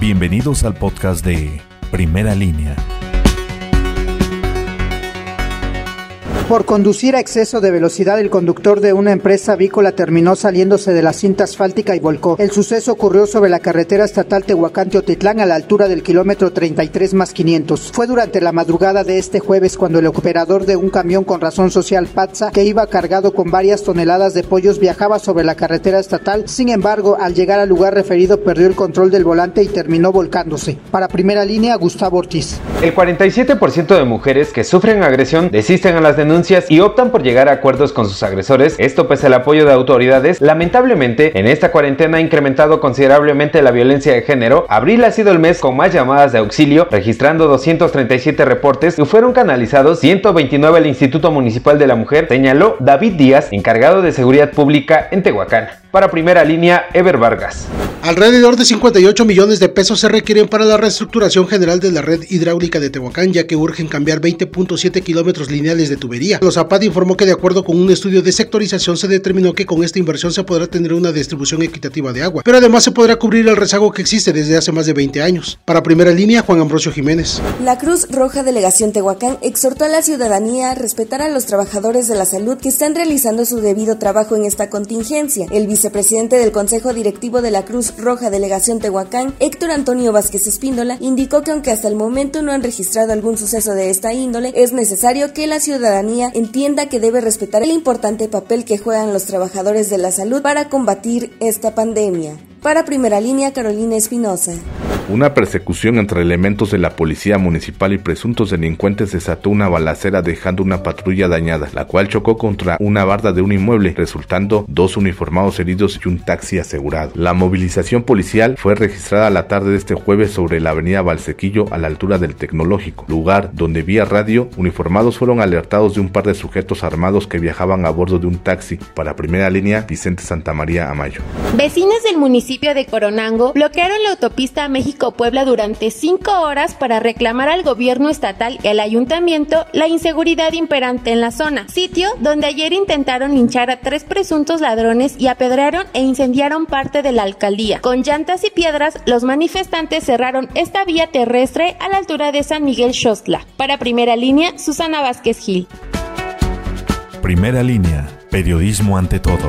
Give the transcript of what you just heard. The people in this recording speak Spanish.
Bienvenidos al podcast de Primera Línea. Por conducir a exceso de velocidad, el conductor de una empresa avícola terminó saliéndose de la cinta asfáltica y volcó. El suceso ocurrió sobre la carretera estatal Tehuacán-Teotitlán a la altura del kilómetro 33 más 500. Fue durante la madrugada de este jueves cuando el operador de un camión con razón social Patza, que iba cargado con varias toneladas de pollos, viajaba sobre la carretera estatal. Sin embargo, al llegar al lugar referido, perdió el control del volante y terminó volcándose. Para primera línea, Gustavo Ortiz. El 47% de mujeres que sufren agresión desisten a las denuncias y optan por llegar a acuerdos con sus agresores, esto pese al apoyo de autoridades. Lamentablemente, en esta cuarentena ha incrementado considerablemente la violencia de género. Abril ha sido el mes con más llamadas de auxilio, registrando 237 reportes y fueron canalizados 129 al Instituto Municipal de la Mujer, señaló David Díaz, encargado de seguridad pública en Tehuacán. Para primera línea, Ever Vargas. Alrededor de 58 millones de pesos se requieren para la reestructuración general de la red hidráulica de Tehuacán, ya que urgen cambiar 20.7 kilómetros lineales de tubería. Los APAD informó que de acuerdo con un estudio de sectorización se determinó que con esta inversión se podrá tener una distribución equitativa de agua, pero además se podrá cubrir el rezago que existe desde hace más de 20 años. Para primera línea, Juan Ambrosio Jiménez. La Cruz Roja Delegación Tehuacán exhortó a la ciudadanía a respetar a los trabajadores de la salud que están realizando su debido trabajo en esta contingencia. El vicepresidente del Consejo Directivo de la Cruz Roja Delegación Tehuacán, Héctor Antonio Vázquez Espíndola, indicó que aunque hasta el momento no han registrado algún suceso de esta índole, es necesario que la ciudadanía entienda que debe respetar el importante papel que juegan los trabajadores de la salud para combatir esta pandemia. Para primera línea, Carolina Espinosa. Una persecución entre elementos de la policía municipal y presuntos delincuentes desató una balacera dejando una patrulla dañada, la cual chocó contra una barda de un inmueble, resultando dos uniformados heridos y un taxi asegurado. La movilización policial fue registrada la tarde de este jueves sobre la avenida Valsequillo a la altura del Tecnológico, lugar donde vía radio uniformados fueron alertados de un par de sujetos armados que viajaban a bordo de un taxi. Para primera línea, Vicente Santa María Amayo. Vecinos del municipio de Coronango bloquearon la autopista Puebla durante cinco horas para reclamar al gobierno estatal y al ayuntamiento la inseguridad imperante en la zona, sitio donde ayer intentaron linchar a tres presuntos ladrones y apedrearon e incendiaron parte de la alcaldía. Con llantas y piedras, los manifestantes cerraron esta vía terrestre a la altura de San Miguel Xostla. Para primera línea, Susana Vázquez Gil. Primera línea, periodismo ante todo.